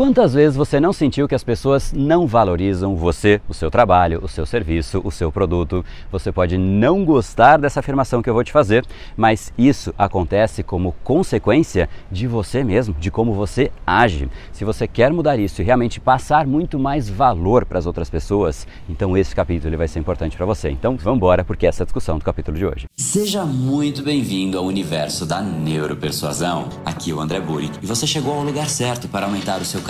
Quantas vezes você não sentiu que as pessoas não valorizam você, o seu trabalho, o seu serviço, o seu produto? Você pode não gostar dessa afirmação que eu vou te fazer, mas isso acontece como consequência de você mesmo, de como você age. Se você quer mudar isso e realmente passar muito mais valor para as outras pessoas, então esse capítulo ele vai ser importante para você. Então vamos embora, porque essa é a discussão do capítulo de hoje. Seja muito bem-vindo ao universo da neuropersuasão. Aqui é o André Burick e você chegou ao lugar certo para aumentar o seu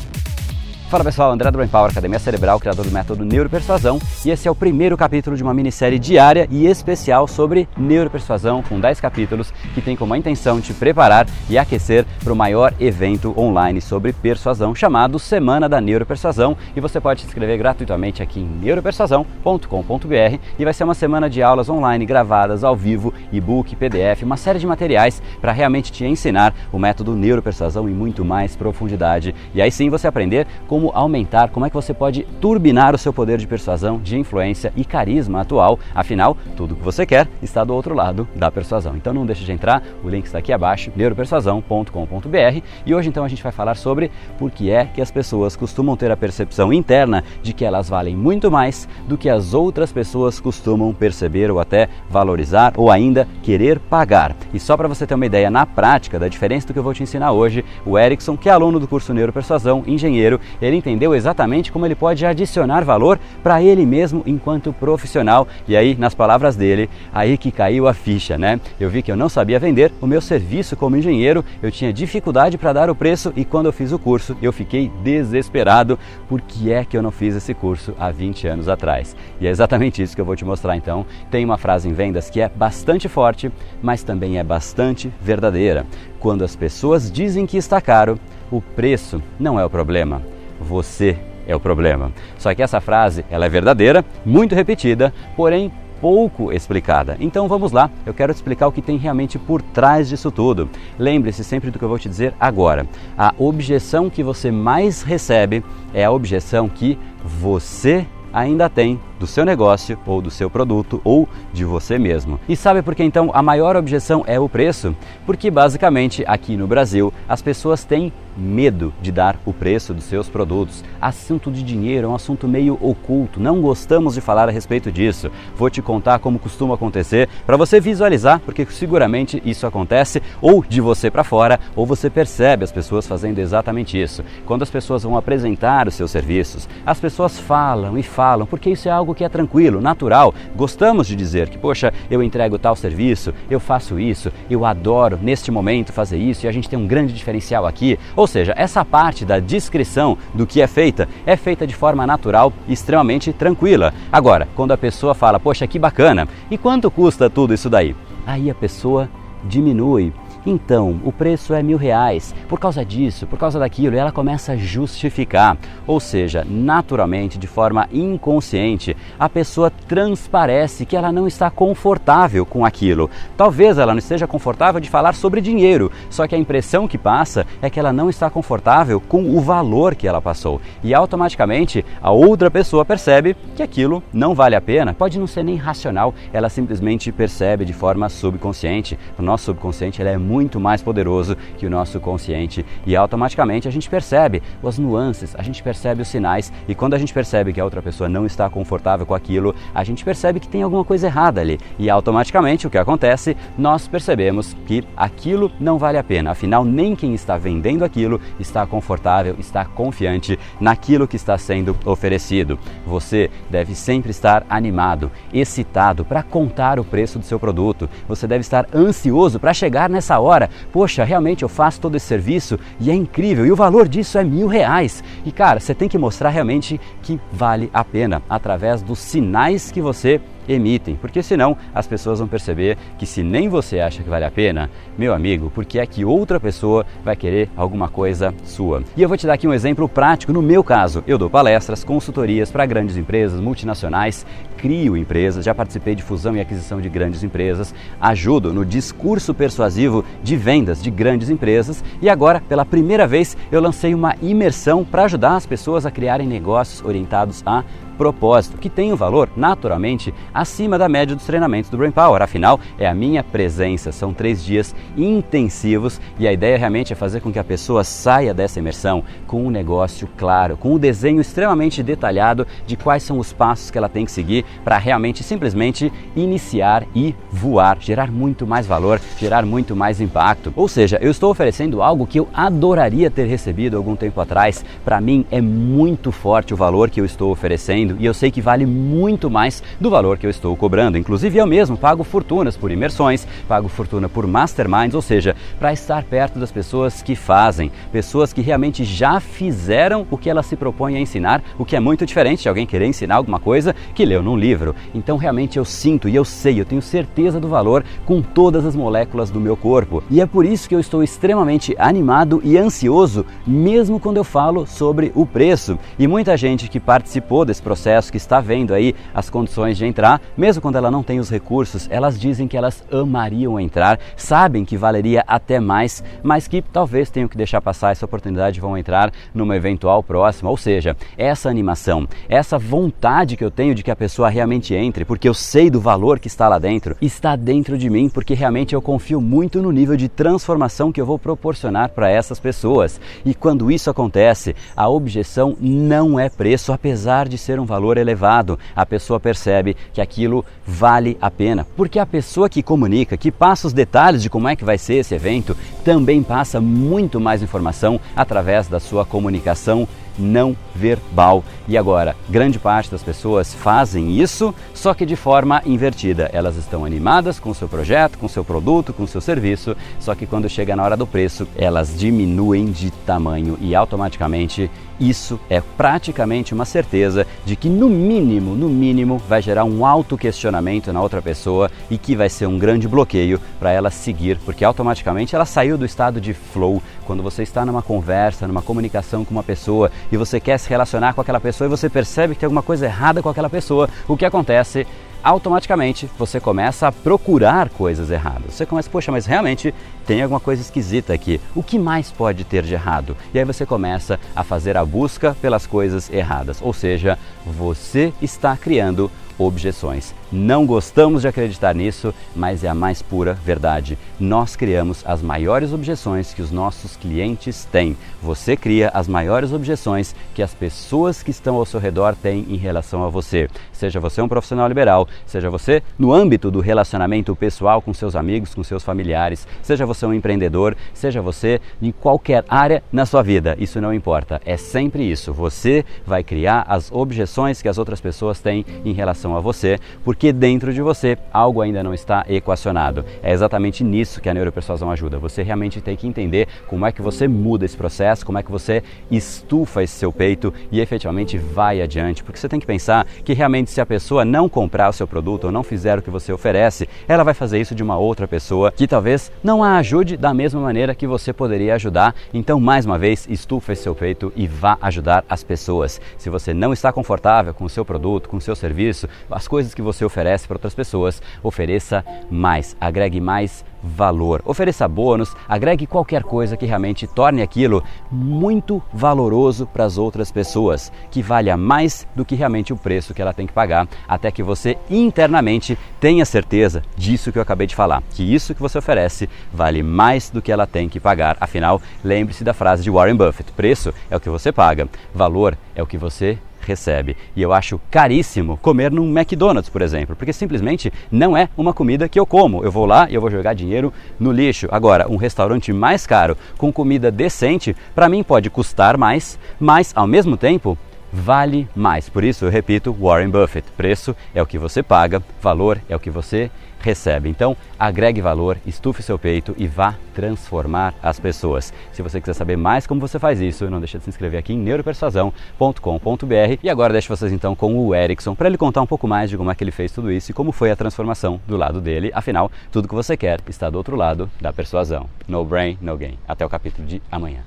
Fala pessoal, André do Power, Academia Cerebral, criador do método Neuropersuasão, e esse é o primeiro capítulo de uma minissérie diária e especial sobre neuropersuasão, com 10 capítulos, que tem como intenção te preparar e aquecer para o maior evento online sobre persuasão, chamado Semana da Neuropersuasão, e você pode se inscrever gratuitamente aqui em neuropersuasão.com.br e vai ser uma semana de aulas online gravadas ao vivo, e-book, PDF, uma série de materiais para realmente te ensinar o método Neuropersuasão em muito mais profundidade. E aí sim você aprender como como aumentar, como é que você pode turbinar o seu poder de persuasão, de influência e carisma atual. Afinal, tudo que você quer está do outro lado da persuasão. Então não deixe de entrar, o link está aqui abaixo, neuropersuasão.com.br. E hoje então a gente vai falar sobre por que é que as pessoas costumam ter a percepção interna de que elas valem muito mais do que as outras pessoas costumam perceber ou até valorizar ou ainda querer pagar. E só para você ter uma ideia na prática da diferença do que eu vou te ensinar hoje, o Erickson, que é aluno do curso Neuropersuasão, engenheiro, ele ele entendeu exatamente como ele pode adicionar valor para ele mesmo enquanto profissional. E aí, nas palavras dele, aí que caiu a ficha, né? Eu vi que eu não sabia vender o meu serviço como engenheiro, eu tinha dificuldade para dar o preço e quando eu fiz o curso, eu fiquei desesperado porque é que eu não fiz esse curso há 20 anos atrás. E é exatamente isso que eu vou te mostrar então. Tem uma frase em vendas que é bastante forte, mas também é bastante verdadeira. Quando as pessoas dizem que está caro, o preço não é o problema você é o problema. Só que essa frase, ela é verdadeira, muito repetida, porém pouco explicada. Então vamos lá, eu quero te explicar o que tem realmente por trás disso tudo. Lembre-se sempre do que eu vou te dizer agora. A objeção que você mais recebe é a objeção que você ainda tem do seu negócio ou do seu produto ou de você mesmo. E sabe por que então a maior objeção é o preço? Porque basicamente aqui no Brasil as pessoas têm medo de dar o preço dos seus produtos. Assunto de dinheiro é um assunto meio oculto, não gostamos de falar a respeito disso. Vou te contar como costuma acontecer para você visualizar, porque seguramente isso acontece ou de você para fora, ou você percebe as pessoas fazendo exatamente isso. Quando as pessoas vão apresentar os seus serviços, as pessoas falam e falam, porque isso é algo que é tranquilo, natural. Gostamos de dizer que, poxa, eu entrego tal serviço, eu faço isso, eu adoro neste momento fazer isso e a gente tem um grande diferencial aqui. Ou seja, essa parte da descrição do que é feita é feita de forma natural e extremamente tranquila. Agora, quando a pessoa fala, poxa, que bacana, e quanto custa tudo isso daí? Aí a pessoa diminui então, o preço é mil reais, por causa disso, por causa daquilo, e ela começa a justificar. Ou seja, naturalmente, de forma inconsciente, a pessoa transparece que ela não está confortável com aquilo. Talvez ela não esteja confortável de falar sobre dinheiro, só que a impressão que passa é que ela não está confortável com o valor que ela passou. E automaticamente a outra pessoa percebe que aquilo não vale a pena. Pode não ser nem racional, ela simplesmente percebe de forma subconsciente. O nosso subconsciente é muito mais poderoso que o nosso consciente e automaticamente a gente percebe as nuances, a gente percebe os sinais e quando a gente percebe que a outra pessoa não está confortável com aquilo, a gente percebe que tem alguma coisa errada ali e automaticamente o que acontece, nós percebemos que aquilo não vale a pena. Afinal, nem quem está vendendo aquilo está confortável, está confiante naquilo que está sendo oferecido. Você deve sempre estar animado, excitado para contar o preço do seu produto. Você deve estar ansioso para chegar nessa hora, poxa, realmente eu faço todo esse serviço e é incrível, e o valor disso é mil reais. E cara, você tem que mostrar realmente que vale a pena através dos sinais que você emitem, porque senão as pessoas vão perceber que se nem você acha que vale a pena, meu amigo, porque é que outra pessoa vai querer alguma coisa sua. E eu vou te dar aqui um exemplo prático no meu caso. Eu dou palestras, consultorias para grandes empresas, multinacionais, crio empresas, já participei de fusão e aquisição de grandes empresas, ajudo no discurso persuasivo de vendas de grandes empresas e agora, pela primeira vez, eu lancei uma imersão para ajudar as pessoas a criarem negócios orientados a propósito, que tem um valor naturalmente acima da média dos treinamentos do Brain Power. Afinal, é a minha presença. São três dias intensivos e a ideia realmente é fazer com que a pessoa saia dessa imersão com um negócio claro, com um desenho extremamente detalhado de quais são os passos que ela tem que seguir para realmente simplesmente iniciar e voar, gerar muito mais valor, gerar muito mais impacto. Ou seja, eu estou oferecendo algo que eu adoraria ter recebido algum tempo atrás. Para mim é muito forte o valor que eu estou oferecendo e eu sei que vale muito mais do valor que eu estou cobrando. Inclusive eu mesmo pago fortunas por imersões, pago fortuna por masterminds, ou seja, para estar perto das pessoas que fazem, pessoas que realmente já fizeram o que elas se propõem a ensinar, o que é muito diferente de alguém querer ensinar alguma coisa que leu num livro. Então realmente eu sinto e eu sei, eu tenho certeza do valor com todas as moléculas do meu corpo. E é por isso que eu estou extremamente animado e ansioso, mesmo quando eu falo sobre o preço. E muita gente que participou desse processo que está vendo aí as condições de entrar, mesmo quando ela não tem os recursos, elas dizem que elas amariam entrar, sabem que valeria até mais, mas que talvez tenham que deixar passar essa oportunidade e vão entrar numa eventual próxima. Ou seja, essa animação, essa vontade que eu tenho de que a pessoa realmente entre, porque eu sei do valor que está lá dentro, está dentro de mim, porque realmente eu confio muito no nível de transformação que eu vou proporcionar para essas pessoas. E quando isso acontece, a objeção não é preço, apesar de ser um valor elevado, a pessoa percebe que aquilo vale a pena. Porque a pessoa que comunica, que passa os detalhes de como é que vai ser esse evento, também passa muito mais informação através da sua comunicação não verbal. E agora, grande parte das pessoas fazem isso, só que de forma invertida. Elas estão animadas com o seu projeto, com o seu produto, com o seu serviço, só que quando chega na hora do preço, elas diminuem de tamanho e automaticamente isso é praticamente uma certeza de que no mínimo, no mínimo, vai gerar um auto questionamento na outra pessoa e que vai ser um grande bloqueio para ela seguir, porque automaticamente ela saiu do estado de flow. Quando você está numa conversa, numa comunicação com uma pessoa e você quer se relacionar com aquela pessoa e você percebe que tem alguma coisa errada com aquela pessoa, o que acontece? automaticamente você começa a procurar coisas erradas. Você começa, poxa, mas realmente tem alguma coisa esquisita aqui. O que mais pode ter de errado? E aí você começa a fazer a busca pelas coisas erradas. Ou seja, você está criando objeções. Não gostamos de acreditar nisso, mas é a mais pura verdade. Nós criamos as maiores objeções que os nossos clientes têm. Você cria as maiores objeções que as pessoas que estão ao seu redor têm em relação a você. Seja você um profissional liberal, seja você no âmbito do relacionamento pessoal com seus amigos, com seus familiares, seja você um empreendedor, seja você em qualquer área na sua vida. Isso não importa. É sempre isso. Você vai criar as objeções que as outras pessoas têm em relação a você, porque porque dentro de você algo ainda não está equacionado. É exatamente nisso que a neuropersuasão ajuda. Você realmente tem que entender como é que você muda esse processo, como é que você estufa esse seu peito e efetivamente vai adiante, porque você tem que pensar que realmente se a pessoa não comprar o seu produto ou não fizer o que você oferece, ela vai fazer isso de uma outra pessoa que talvez não a ajude da mesma maneira que você poderia ajudar. Então, mais uma vez, estufa esse seu peito e vá ajudar as pessoas. Se você não está confortável com o seu produto, com o seu serviço, as coisas que você oferece para outras pessoas, ofereça mais, agregue mais valor, ofereça bônus, agregue qualquer coisa que realmente torne aquilo muito valoroso para as outras pessoas, que valha mais do que realmente o preço que ela tem que pagar, até que você internamente tenha certeza disso que eu acabei de falar, que isso que você oferece vale mais do que ela tem que pagar. Afinal, lembre-se da frase de Warren Buffett: preço é o que você paga, valor é o que você recebe. E eu acho caríssimo comer num McDonald's, por exemplo, porque simplesmente não é uma comida que eu como. Eu vou lá e eu vou jogar dinheiro no lixo. Agora, um restaurante mais caro com comida decente, para mim pode custar mais, mas ao mesmo tempo vale mais. Por isso eu repito, Warren Buffett, preço é o que você paga, valor é o que você recebe. Então, agregue valor, estufe seu peito e vá transformar as pessoas. Se você quiser saber mais como você faz isso, não deixe de se inscrever aqui em neuropersuasão.com.br. E agora deixo vocês então com o Erickson para ele contar um pouco mais de como é que ele fez tudo isso e como foi a transformação do lado dele. Afinal, tudo que você quer está do outro lado da persuasão. No brain, no gain. Até o capítulo de amanhã.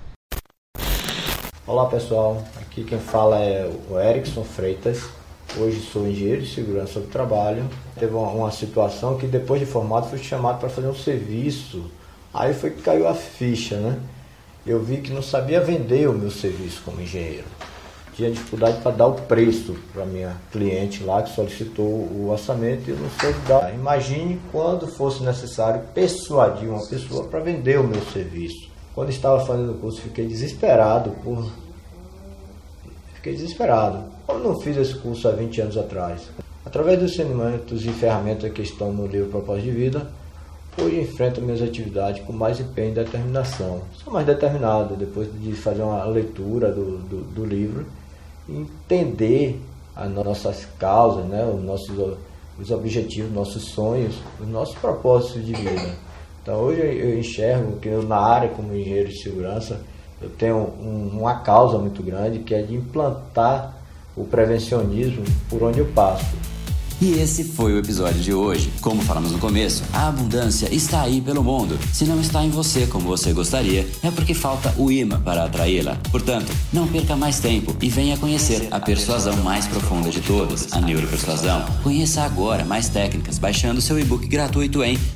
Olá pessoal, aqui quem fala é o Erickson Freitas. Hoje sou engenheiro de segurança do trabalho. Teve uma, uma situação que depois de formado fui chamado para fazer um serviço. Aí foi que caiu a ficha, né? Eu vi que não sabia vender o meu serviço como engenheiro. Tinha dificuldade para dar o preço para minha cliente lá que solicitou o orçamento e eu não sei dar. Imagine quando fosse necessário persuadir uma pessoa para vender o meu serviço. Quando estava fazendo o curso, fiquei desesperado por. Fiquei desesperado. Como não fiz esse curso há 20 anos atrás? Através dos ensinamentos e ferramentas que estão no livro Propósito de Vida, hoje enfrento minhas atividades com mais empenho e determinação. Sou mais determinado depois de fazer uma leitura do, do, do livro e entender as nossas causas, né, os nossos os objetivos, nossos sonhos, os nossos propósitos de vida. Então hoje eu enxergo que eu, na área como engenheiro de segurança, eu tenho um, uma causa muito grande que é de implantar o prevencionismo por onde eu passo. E esse foi o episódio de hoje. Como falamos no começo, a abundância está aí pelo mundo. Se não está em você como você gostaria, é porque falta o imã para atraí-la. Portanto, não perca mais tempo e venha conhecer a persuasão mais profunda de todas, a neuropersuasão. Conheça agora mais técnicas baixando seu e-book gratuito em